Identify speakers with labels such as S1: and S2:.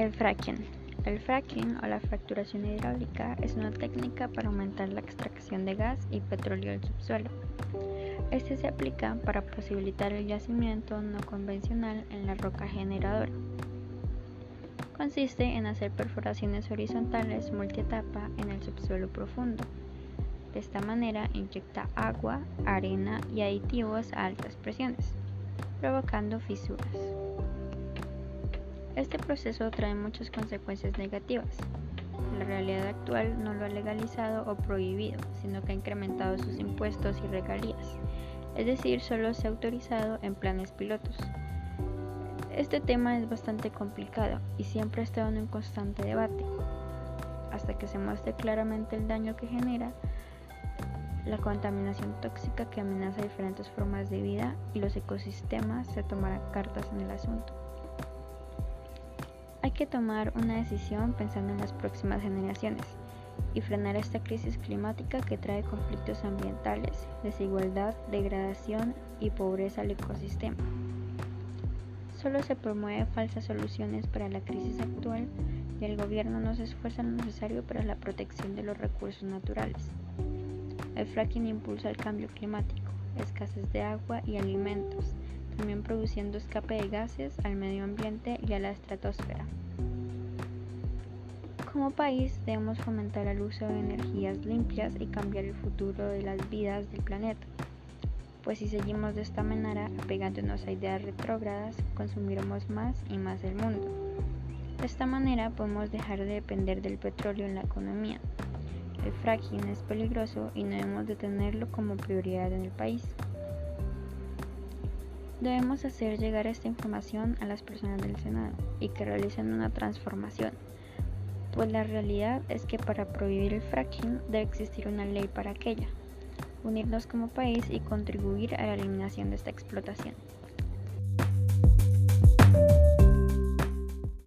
S1: El fracking. El fracking o la fracturación hidráulica es una técnica para aumentar la extracción de gas y petróleo del subsuelo. Este se aplica para posibilitar el yacimiento no convencional en la roca generadora. Consiste en hacer perforaciones horizontales multietapa en el subsuelo profundo. De esta manera inyecta agua, arena y aditivos a altas presiones, provocando fisuras. Este proceso trae muchas consecuencias negativas. La realidad actual no lo ha legalizado o prohibido, sino que ha incrementado sus impuestos y regalías, es decir, solo se ha autorizado en planes pilotos. Este tema es bastante complicado y siempre ha estado en un constante debate, hasta que se muestre claramente el daño que genera la contaminación tóxica que amenaza diferentes formas de vida y los ecosistemas se tomarán cartas en el asunto. Hay que tomar una decisión pensando en las próximas generaciones y frenar esta crisis climática que trae conflictos ambientales, desigualdad, degradación y pobreza al ecosistema. Solo se promueve falsas soluciones para la crisis actual y el gobierno no se esfuerza lo necesario para la protección de los recursos naturales. El fracking impulsa el cambio climático, escasez de agua y alimentos, también produciendo escape de gases al medio ambiente y a la estratosfera. Como país debemos fomentar el uso de energías limpias y cambiar el futuro de las vidas del planeta, pues si seguimos de esta manera apegándonos a ideas retrógradas, consumiremos más y más el mundo. De esta manera podemos dejar de depender del petróleo en la economía. El fracking es peligroso y no debemos de tenerlo como prioridad en el país. Debemos hacer llegar esta información a las personas del Senado y que realicen una transformación, pues la realidad es que para prohibir el fracking debe existir una ley para aquella, unirnos como país y contribuir a la eliminación de esta explotación.